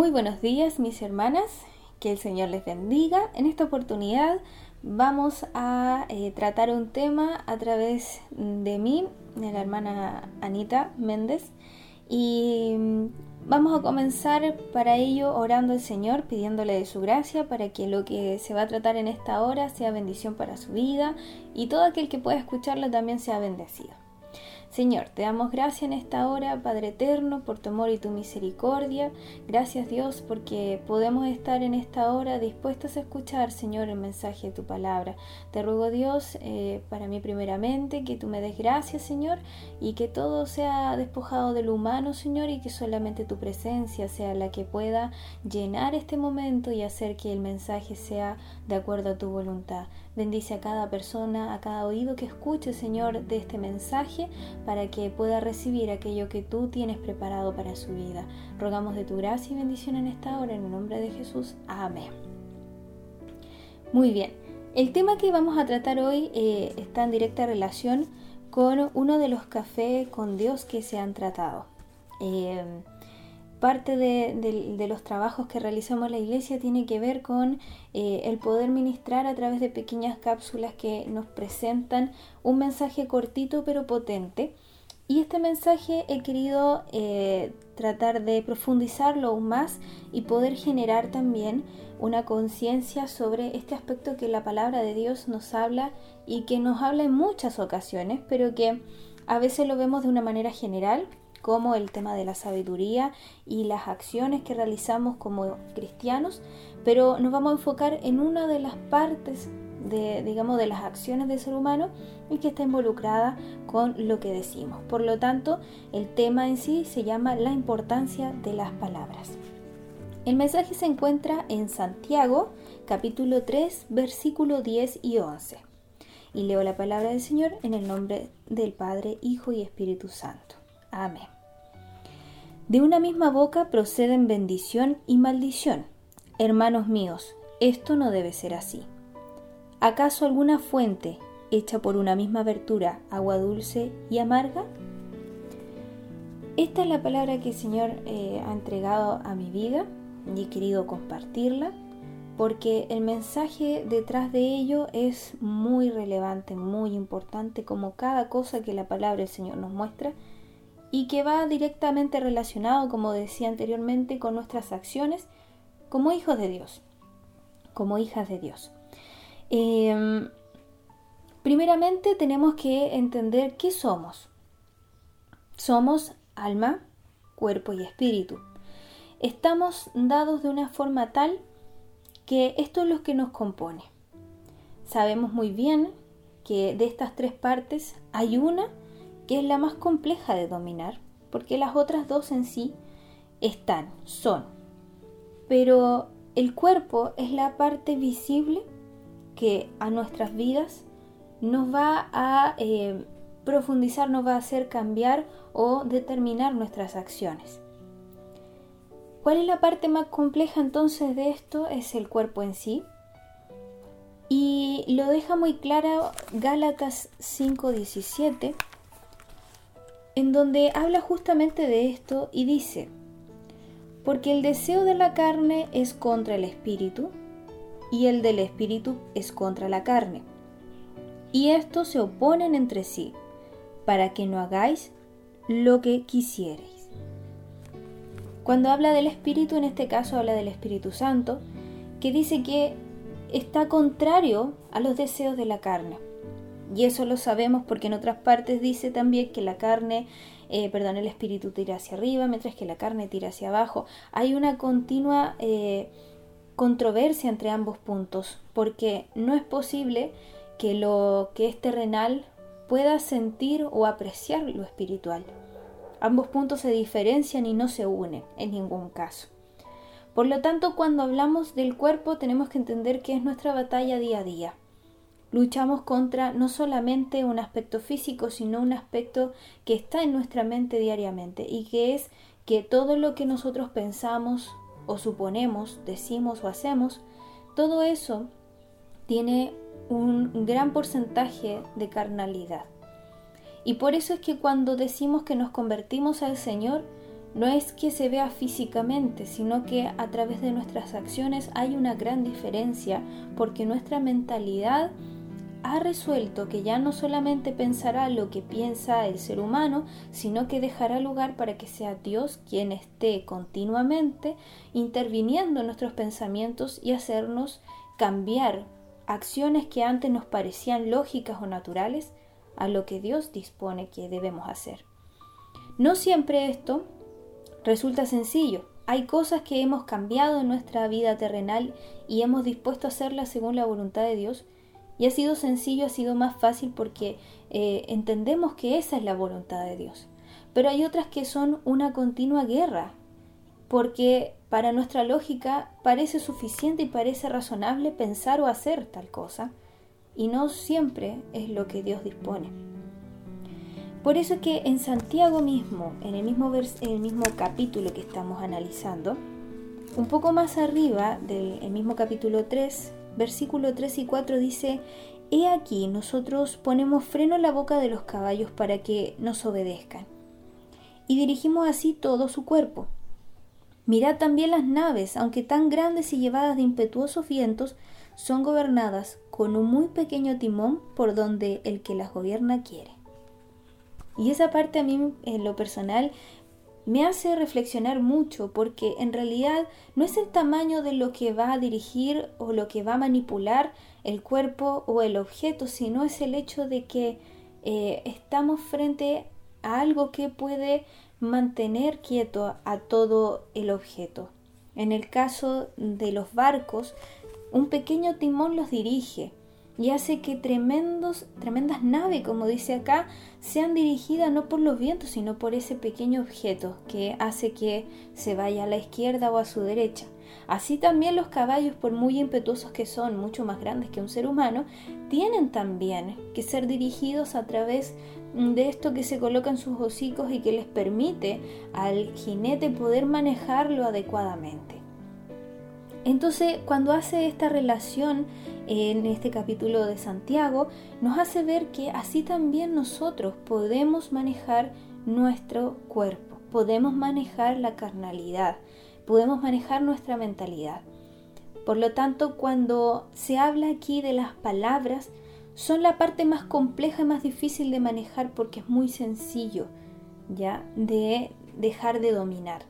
Muy buenos días mis hermanas, que el Señor les bendiga. En esta oportunidad vamos a eh, tratar un tema a través de mí, de la hermana Anita Méndez, y mm, vamos a comenzar para ello orando al Señor, pidiéndole de su gracia para que lo que se va a tratar en esta hora sea bendición para su vida y todo aquel que pueda escucharlo también sea bendecido. Señor, te damos gracias en esta hora, Padre eterno, por tu amor y tu misericordia. Gracias Dios porque podemos estar en esta hora dispuestos a escuchar, Señor, el mensaje de tu palabra. Te ruego Dios, eh, para mí primeramente, que tú me des gracias, Señor, y que todo sea despojado de lo humano, Señor, y que solamente tu presencia sea la que pueda llenar este momento y hacer que el mensaje sea de acuerdo a tu voluntad. Bendice a cada persona, a cada oído que escuche, Señor, de este mensaje para que pueda recibir aquello que tú tienes preparado para su vida. Rogamos de tu gracia y bendición en esta hora, en el nombre de Jesús. Amén. Muy bien, el tema que vamos a tratar hoy eh, está en directa relación con uno de los cafés con Dios que se han tratado. Eh, parte de, los trabajos que realizamos la iglesia tiene que ver con eh, el poder ministrar a través de pequeñas cápsulas que nos presentan un mensaje cortito pero potente. Y este mensaje he querido eh, tratar de profundizarlo aún más y poder generar también una conciencia sobre este aspecto que la palabra de Dios nos habla y que nos habla en muchas ocasiones, pero que a veces lo vemos de una manera general como el tema de la sabiduría y las acciones que realizamos como cristianos, pero nos vamos a enfocar en una de las partes de, digamos, de las acciones del ser humano y que está involucrada con lo que decimos. Por lo tanto, el tema en sí se llama la importancia de las palabras. El mensaje se encuentra en Santiago, capítulo 3, versículo 10 y 11. Y leo la palabra del Señor en el nombre del Padre, Hijo y Espíritu Santo. Amén. De una misma boca proceden bendición y maldición. Hermanos míos, esto no debe ser así. ¿Acaso alguna fuente hecha por una misma abertura, agua dulce y amarga? Esta es la palabra que el Señor eh, ha entregado a mi vida y he querido compartirla porque el mensaje detrás de ello es muy relevante, muy importante, como cada cosa que la palabra del Señor nos muestra y que va directamente relacionado, como decía anteriormente, con nuestras acciones como hijos de Dios, como hijas de Dios. Em, primeramente tenemos que entender qué somos. Somos alma, cuerpo y espíritu. Estamos dados de una forma tal que esto es lo que nos compone. Sabemos muy bien que de estas tres partes hay una que es la más compleja de dominar, porque las otras dos en sí están, son. Pero el cuerpo es la parte visible que a nuestras vidas nos va a eh, profundizar, nos va a hacer cambiar o determinar nuestras acciones. ¿Cuál es la parte más compleja entonces de esto? Es el cuerpo en sí. Y lo deja muy clara Gálatas 5:17 en donde habla justamente de esto y dice, porque el deseo de la carne es contra el espíritu y el del espíritu es contra la carne. Y estos se oponen entre sí, para que no hagáis lo que quisierais. Cuando habla del espíritu, en este caso habla del Espíritu Santo, que dice que está contrario a los deseos de la carne. Y eso lo sabemos porque en otras partes dice también que la carne, eh, perdón, el espíritu tira hacia arriba, mientras que la carne tira hacia abajo. Hay una continua eh, controversia entre ambos puntos, porque no es posible que lo que es terrenal pueda sentir o apreciar lo espiritual. Ambos puntos se diferencian y no se unen en ningún caso. Por lo tanto, cuando hablamos del cuerpo tenemos que entender que es nuestra batalla día a día luchamos contra no solamente un aspecto físico, sino un aspecto que está en nuestra mente diariamente y que es que todo lo que nosotros pensamos o suponemos, decimos o hacemos, todo eso tiene un gran porcentaje de carnalidad. Y por eso es que cuando decimos que nos convertimos al Señor, no es que se vea físicamente, sino que a través de nuestras acciones hay una gran diferencia porque nuestra mentalidad ha resuelto que ya no solamente pensará lo que piensa el ser humano, sino que dejará lugar para que sea Dios quien esté continuamente interviniendo en nuestros pensamientos y hacernos cambiar acciones que antes nos parecían lógicas o naturales a lo que Dios dispone que debemos hacer. No siempre esto resulta sencillo. Hay cosas que hemos cambiado en nuestra vida terrenal y hemos dispuesto a hacerlas según la voluntad de Dios, y ha sido sencillo, ha sido más fácil porque eh, entendemos que esa es la voluntad de Dios. Pero hay otras que son una continua guerra, porque para nuestra lógica parece suficiente y parece razonable pensar o hacer tal cosa, y no siempre es lo que Dios dispone. Por eso es que en Santiago mismo, en el mismo, el mismo capítulo que estamos analizando, un poco más arriba del mismo capítulo 3, versículo 3 y 4 dice, He aquí nosotros ponemos freno en la boca de los caballos para que nos obedezcan, y dirigimos así todo su cuerpo. Mirad también las naves, aunque tan grandes y llevadas de impetuosos vientos, son gobernadas con un muy pequeño timón por donde el que las gobierna quiere. Y esa parte a mí en lo personal me hace reflexionar mucho porque en realidad no es el tamaño de lo que va a dirigir o lo que va a manipular el cuerpo o el objeto, sino es el hecho de que eh, estamos frente a algo que puede mantener quieto a todo el objeto. En el caso de los barcos, un pequeño timón los dirige y hace que tremendos, tremendas naves, como dice acá, sean dirigidas no por los vientos, sino por ese pequeño objeto que hace que se vaya a la izquierda o a su derecha. Así también los caballos, por muy impetuosos que son, mucho más grandes que un ser humano, tienen también que ser dirigidos a través de esto que se coloca en sus hocicos y que les permite al jinete poder manejarlo adecuadamente. Entonces, cuando hace esta relación en este capítulo de Santiago, nos hace ver que así también nosotros podemos manejar nuestro cuerpo, podemos manejar la carnalidad, podemos manejar nuestra mentalidad. Por lo tanto, cuando se habla aquí de las palabras, son la parte más compleja y más difícil de manejar porque es muy sencillo ya de dejar de dominar.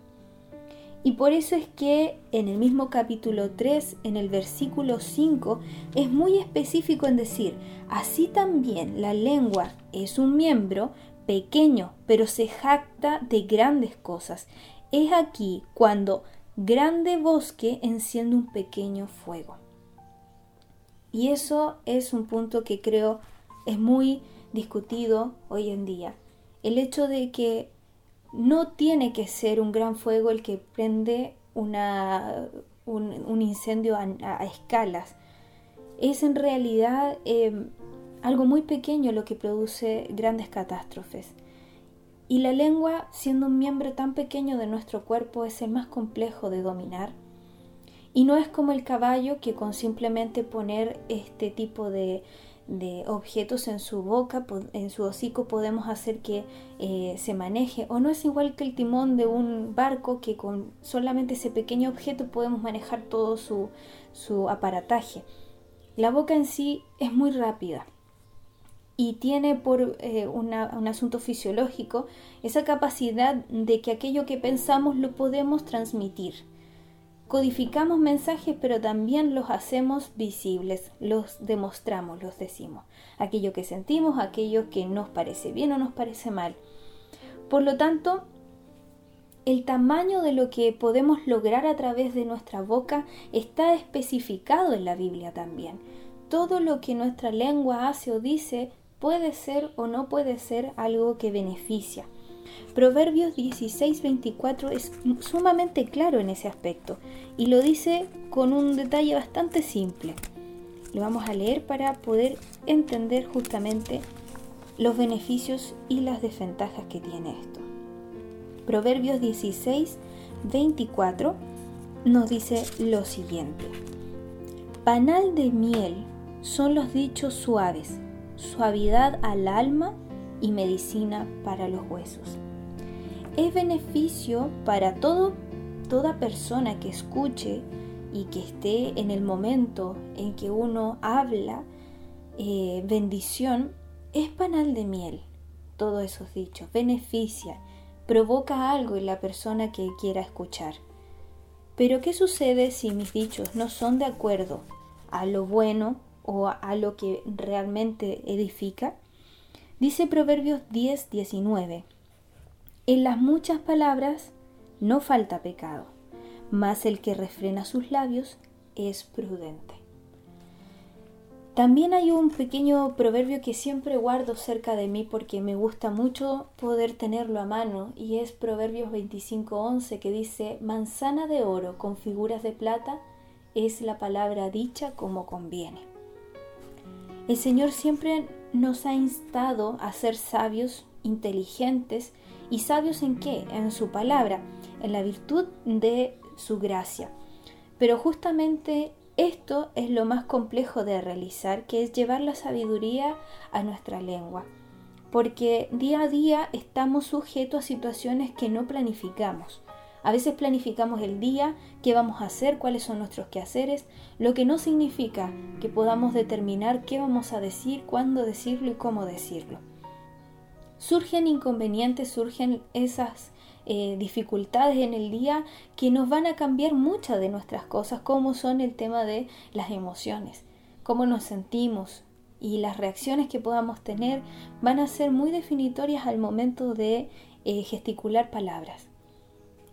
Y por eso es que en el mismo capítulo 3, en el versículo 5, es muy específico en decir, así también la lengua es un miembro pequeño, pero se jacta de grandes cosas. Es aquí cuando grande bosque enciende un pequeño fuego. Y eso es un punto que creo es muy discutido hoy en día. El hecho de que no tiene que ser un gran fuego el que prende un, incendio a, escalas. Es en realidad em, algo muy pequeño lo que produce grandes catástrofes. Y la lengua, siendo un miembro tan pequeño de nuestro cuerpo, es el más complejo de dominar. Y no es como el caballo que con simplemente poner este tipo de, de objetos en su boca, en su hocico podemos hacer que eh, se maneje. O no es igual que el timón de un barco que con solamente ese pequeño objeto podemos manejar todo su, su aparataje. La boca en sí es muy rápida y tiene por eh, un asunto fisiológico esa capacidad de que aquello que pensamos lo podemos transmitir codificamos mensajes, pero también los hacemos visibles, los demostramos, los decimos. Aquello que sentimos, aquello que nos parece bien o nos parece mal. Por lo tanto, el tamaño de lo que podemos lograr a través de nuestra boca está especificado en la Biblia también. Todo lo que nuestra lengua hace o dice puede ser o no puede ser algo que beneficia. Proverbios 16:24 es sumamente claro en ese aspecto y lo dice con un detalle bastante simple. Lo vamos a leer para poder entender justamente los beneficios y las desventajas que tiene esto. Proverbios 16:24 nos dice lo siguiente. Panal de miel son los dichos suaves, suavidad al alma y medicina para los huesos. es beneficio para todo, toda persona que escuche y que esté en el momento en que uno habla eh, bendición, es panal de miel. Todos esos dichos, beneficia, provoca algo en la persona que quiera escuchar. Pero ¿qué sucede si mis dichos no son de acuerdo a lo bueno o a lo que realmente edifica? Dice Proverbios 10, 19. En las muchas palabras no falta pecado, mas el que refrena sus labios es prudente. También hay un pequeño proverbio que siempre guardo cerca de mí porque me gusta mucho poder tenerlo a mano y es Proverbios 25:11 que dice, manzana de oro con figuras de plata es la palabra dicha como conviene. El Señor siempre nos ha instado a ser sabios, inteligentes y sabios en qué? En su palabra, en la virtud de su gracia. Pero justamente esto es lo más complejo de realizar, que es llevar la sabiduría a nuestra lengua, porque día a día estamos sujetos a situaciones que no planificamos. A veces planificamos el día, qué vamos a hacer, cuáles son nuestros quehaceres, lo que no significa que podamos determinar qué vamos a decir, cuándo decirlo y cómo decirlo. Surgen inconvenientes, surgen esas eh, dificultades en el día que nos van a cambiar muchas de nuestras cosas, como son el tema de las emociones, cómo nos sentimos y las reacciones que podamos tener van a ser muy definitorias al momento de eh, gesticular palabras.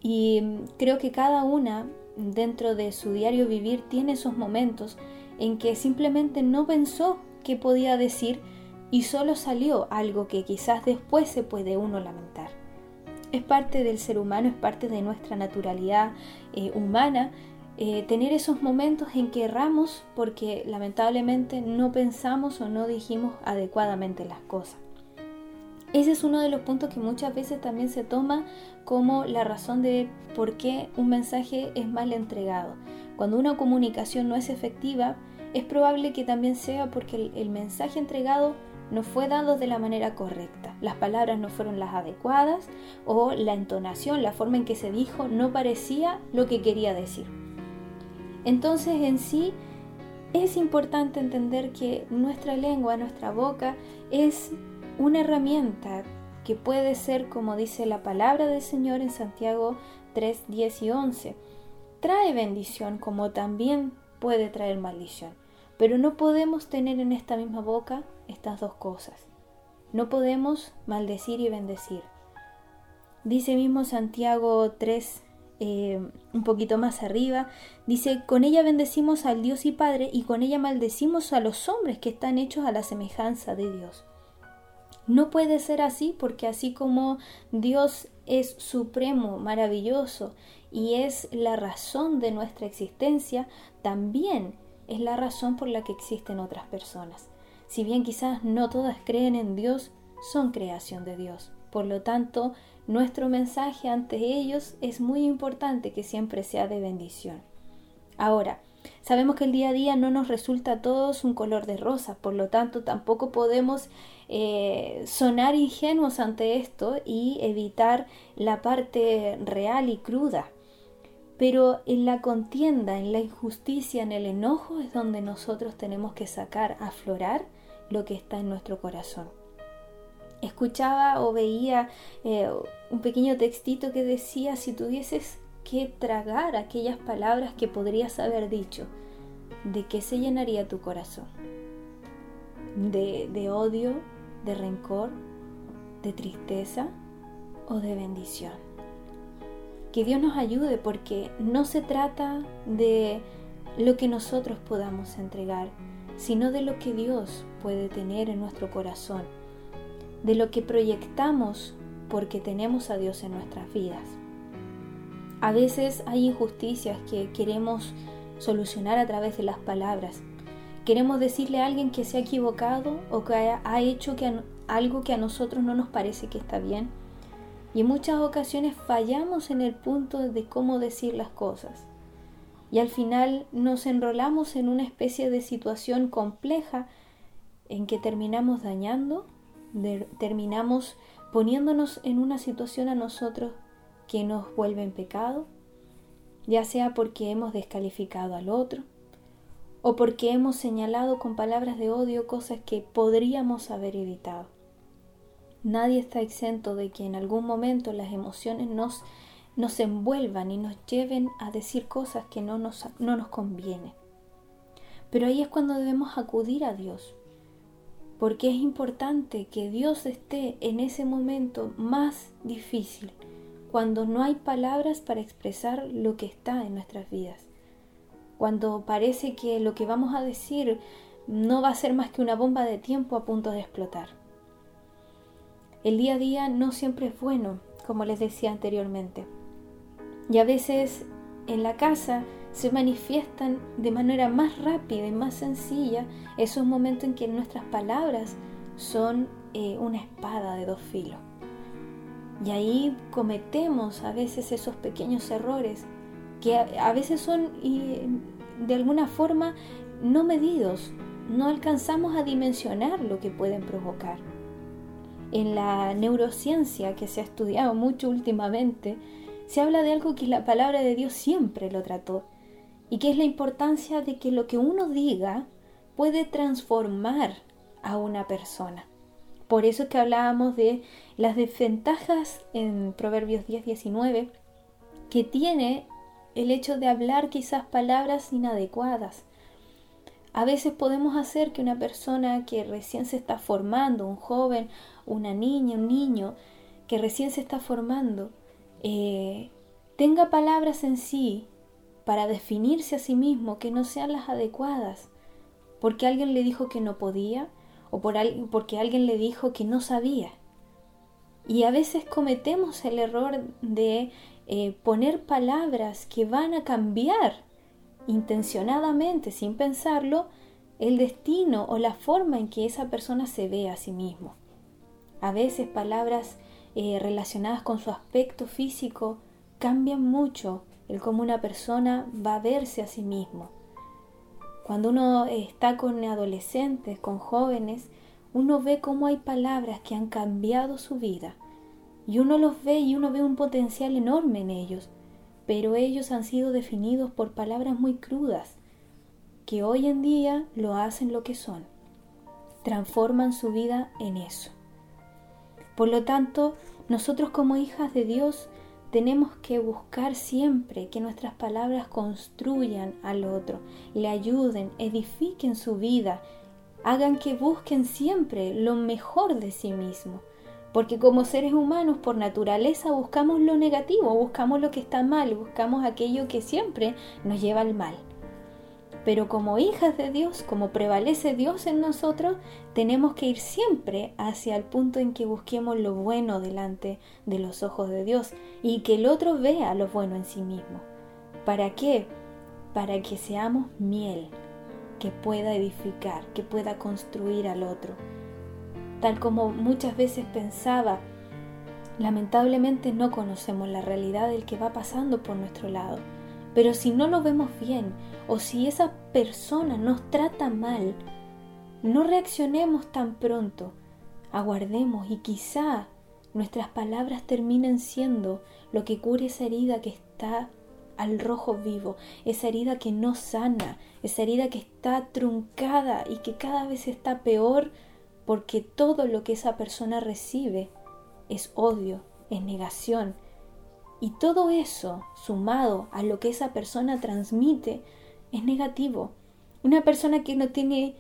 Y creo que cada una dentro de su diario vivir tiene esos momentos en que simplemente no pensó que podía decir y solo salió algo que quizás después se puede uno lamentar es parte del ser humano, es parte de nuestra naturalidad eh, humana, eh, tener esos momentos en que erramos porque lamentablemente no pensamos o no dijimos adecuadamente las cosas. Ese es uno de los puntos que muchas veces también se toma como la razón de por qué un mensaje es mal entregado. Cuando una comunicación no es efectiva, es probable que también sea porque el mensaje entregado no fue dado de la manera correcta. Las palabras no fueron las adecuadas o la entonación, la forma en que se dijo, no parecía lo que quería decir. Entonces en sí es importante entender que nuestra lengua, nuestra boca, es una herramienta que puede ser, como dice la palabra del Señor en Santiago 3, 10 y 11. Trae bendición como también puede traer maldición. Pero no podemos tener en esta misma boca estas dos cosas. No podemos maldecir y bendecir. Dice mismo Santiago 3, eh, un poquito más arriba, dice, con ella bendecimos al Dios y Padre y con ella maldecimos a los hombres que están hechos a la semejanza de Dios. No puede ser así porque así como Dios es supremo, maravilloso y es la razón de nuestra existencia, también es la razón por la que existen otras personas. Si bien quizás no todas creen en Dios, son creación de Dios. Por lo tanto, nuestro mensaje ante ellos es muy importante que siempre sea de bendición. Ahora, sabemos que el día a día no nos resulta a todos un color de rosa, por lo tanto tampoco podemos eh, sonar ingenuos ante esto y evitar la parte real y cruda. Pero en la contienda, en la injusticia, en el enojo es donde nosotros tenemos que sacar, aflorar lo que está en nuestro corazón. Escuchaba o veía eh, un pequeño textito que decía si tuvieses que tragar aquellas palabras que podrías haber dicho, ¿de qué se llenaría tu corazón? ¿De, de odio, de rencor, de tristeza o de bendición? que Dios nos ayude porque no se trata de lo que nosotros podamos entregar, sino de lo que Dios puede tener en nuestro corazón, de lo que proyectamos porque tenemos a Dios en nuestras vidas. A veces hay injusticias que queremos solucionar a través de las palabras. Queremos decirle a alguien que se ha equivocado o que ha hecho algo que a nosotros no nos parece que está bien y en muchas ocasiones fallamos en el punto de cómo decir las cosas. Y al final nos enrolamos en una especie de situación compleja en que terminamos dañando terminamos poniéndonos en una situación a nosotros que nos vuelve en pecado, ya sea porque hemos descalificado al otro o porque hemos señalado con palabras de odio cosas que podríamos haber evitado. Nadie está exento de que en algún momento las emociones nos, nos envuelvan y nos lleven a decir cosas que no nos, no nos convienen. Pero ahí es cuando debemos acudir a Dios, porque es importante que Dios esté en ese momento más difícil, cuando no hay palabras para expresar lo que está en nuestras vidas, cuando parece que lo que vamos a decir no va a ser más que una bomba de tiempo a punto de explotar. El día a día no siempre es bueno, como les decía anteriormente, y a veces en la casa se manifiestan de manera más rápida y más sencilla esos momentos en que nuestras palabras son eh, una espada de dos filos. Y ahí cometemos a veces esos pequeños errores que a, veces son de alguna forma no medidos, no alcanzamos a dimensionar lo que pueden provocar. En la neurociencia que se ha estudiado mucho últimamente, se habla de algo que la palabra de Dios siempre lo trató, y que es la importancia de que lo que uno diga puede transformar a una persona. Por eso es que hablábamos de las desventajas en Proverbios 10-19 que tiene el hecho de hablar quizás palabras inadecuadas. A veces podemos hacer que una persona que recién se está formando, un joven, una niña, un niño que recién se está formando, eh, tenga palabras en sí para definirse a sí mismo que no sean las adecuadas, porque alguien le dijo que no podía o por porque alguien le dijo que no sabía. Y a veces cometemos el error de eh, poner palabras que van a cambiar intencionadamente, sin pensarlo, el destino o la forma en que esa persona se ve a sí mismo. A veces palabras eh, relacionadas con su aspecto físico cambian mucho el cómo una persona va a verse a sí mismo. Cuando uno está con adolescentes, con jóvenes, uno ve cómo hay palabras que han cambiado su vida. Y uno los ve y uno ve un potencial enorme en ellos, pero ellos han sido definidos por palabras muy crudas, que hoy en día lo hacen lo que son. Transforman su vida en eso. Por lo tanto, nosotros como hijas de Dios tenemos que buscar siempre que nuestras palabras construyan al otro, le ayuden, edifiquen su vida, hagan que busquen siempre lo mejor de sí mismo. Porque como seres humanos por naturaleza buscamos lo negativo, buscamos lo que está mal, buscamos aquello que siempre nos lleva al mal. Pero como hijas de Dios, como prevalece Dios en nosotros, tenemos que ir siempre hacia el punto en que busquemos lo bueno delante de los ojos de Dios y que el otro vea lo bueno en sí mismo. ¿Para qué? Para que seamos miel que pueda edificar, que pueda construir al otro. Tal como muchas veces pensaba, lamentablemente no conocemos la realidad del que va pasando por nuestro lado pero si no lo vemos bien o si esa persona nos trata mal, no reaccionemos tan pronto. Aguardemos y quizá nuestras palabras terminen siendo lo que cure esa herida que está al rojo vivo, esa herida que no sana, esa herida que está truncada y que cada vez está peor porque todo lo que esa persona recibe es odio, es negación, y todo eso, sumado a lo que esa persona transmite, es negativo. Una persona que no tiene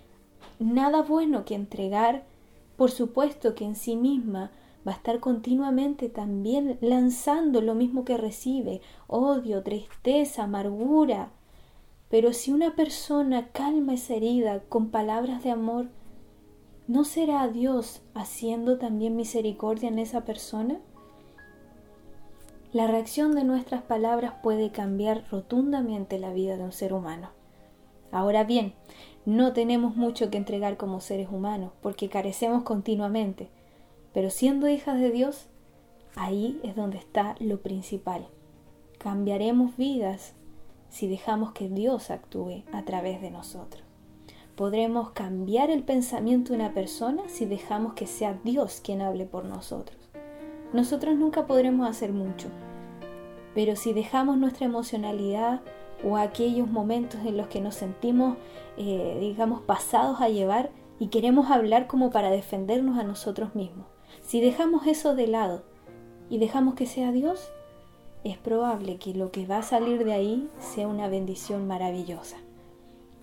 nada bueno que entregar, por supuesto que en sí misma va a estar continuamente también lanzando lo mismo que recibe, odio, tristeza, amargura. Pero si una persona calma esa herida con palabras de amor, ¿no será Dios haciendo también misericordia en esa persona? La reacción de nuestras palabras puede cambiar rotundamente la vida de un ser humano. Ahora bien, no tenemos mucho que entregar como seres humanos porque carecemos continuamente, pero siendo hijas de Dios, ahí es donde está lo principal. Cambiaremos vidas si dejamos que Dios actúe a través de nosotros. podremos cambiar el pensamiento de una persona si dejamos que sea Dios quien hable por nosotros. Nosotros nunca podremos hacer mucho, pero si dejamos nuestra emocionalidad o aquellos momentos en los que nos sentimos, eh, digamos, pasados a llevar y queremos hablar como para defendernos a nosotros mismos, si dejamos eso de lado y dejamos que sea Dios, es probable que lo que va a salir de ahí sea una bendición maravillosa.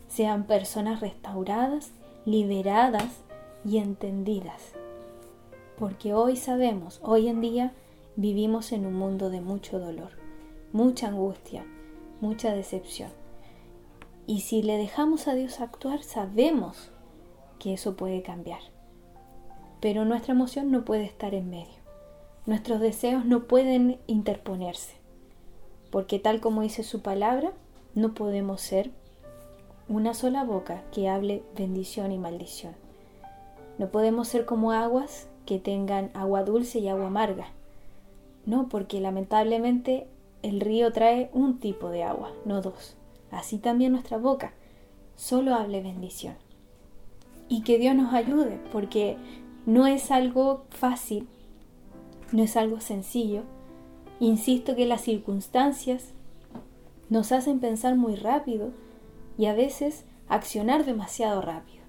Sean personas restauradas, liberadas y entendidas. Porque hoy sabemos, hoy en día vivimos en un mundo de mucho dolor, mucha angustia, mucha decepción. Y si le dejamos a Dios actuar, sabemos que eso puede cambiar. Pero nuestra emoción no puede estar en medio. Nuestros deseos no pueden interponerse, porque tal como dice su palabra, no podemos ser una sola boca que hable bendición y maldición. No podemos ser como aguas que tengan agua dulce y agua amarga. No, porque lamentablemente el río trae un tipo de agua, no dos. Así también nuestra boca solo hable bendición. Y que Dios nos ayude, porque no es algo fácil no es algo sencillo. Insisto que las circunstancias nos hacen pensar muy rápido y a veces accionar demasiado rápido.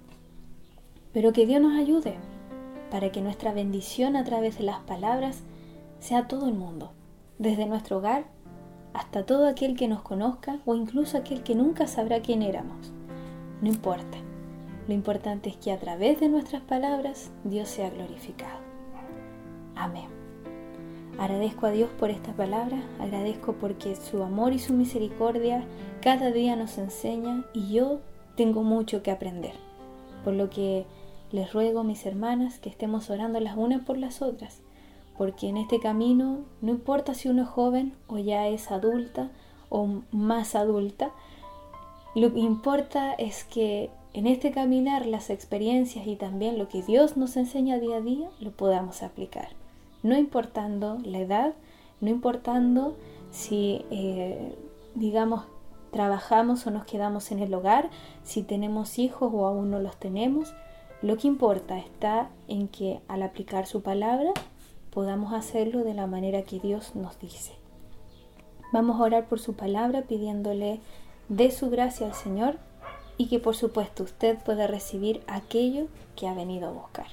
Pero que Dios nos ayude para que nuestra bendición a través de las palabras sea todo el mundo, desde nuestro hogar hasta todo aquel que nos conozca o incluso aquel que nunca sabrá quién éramos. No importa. Lo importante es que a través de nuestras palabras Dios sea glorificado. Amén. Agradezco a Dios por esta palabra, agradezco porque su amor y su misericordia cada día nos enseña y yo tengo mucho que aprender. Por lo que les ruego, mis hermanas, que estemos orando las unas por las otras, porque en este camino no importa si uno es joven o ya es adulta o más adulta, lo que importa es que en este caminar las experiencias y también lo que Dios nos enseña día a día lo podamos aplicar no importando la edad, no importando si, eh, digamos, trabajamos o nos quedamos en el hogar, si tenemos hijos o aún no los tenemos. Lo que importa está en que al aplicar su palabra podamos hacerlo de la manera que Dios nos dice. Vamos a orar por su palabra pidiéndole de su gracia al Señor y que por supuesto usted pueda recibir aquello que ha venido a buscar.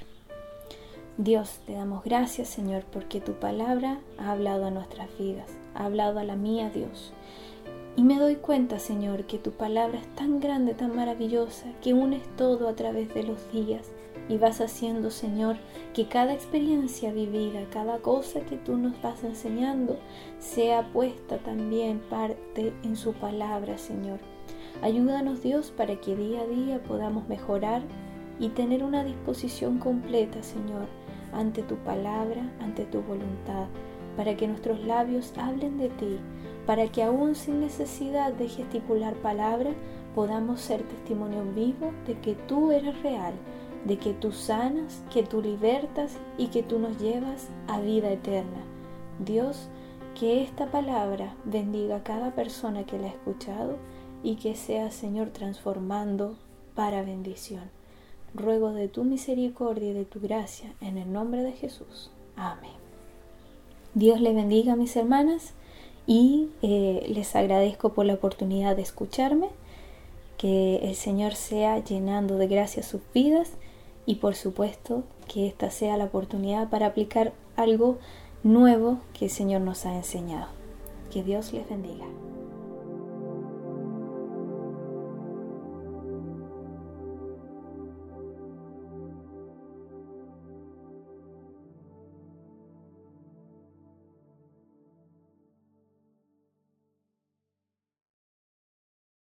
Dios, te damos gracias, Señor, porque tu palabra ha hablado a nuestras vidas, ha hablado a la mía, Dios. Y me doy cuenta, Señor, que tu palabra es tan grande, tan maravillosa, que unes todo a través de los días y vas haciendo, Señor, que cada experiencia vivida, cada cosa que tú nos vas enseñando, sea puesta también parte en su palabra, Señor. Ayúdanos, Dios, para que día a día podamos mejorar y tener una disposición completa, Señor, ante tu palabra, ante tu voluntad, para que nuestros labios hablen de ti, para que aún sin necesidad de gesticular palabra, podamos ser testimonio vivo de que tú eres real, de que tú sanas, que tú libertas y que tú nos llevas a vida eterna. Dios, que esta palabra bendiga a cada persona que la ha escuchado y que sea, Señor, transformando para bendición ruego de tu misericordia y de tu gracia, en el nombre de Jesús. Amén. Dios les bendiga, mis hermanas, y eh, les agradezco por la oportunidad de escucharme. Que el Señor sea llenando de gracia sus vidas y por supuesto que esta sea la oportunidad para aplicar algo nuevo que el Señor nos ha enseñado. Que Dios les bendiga.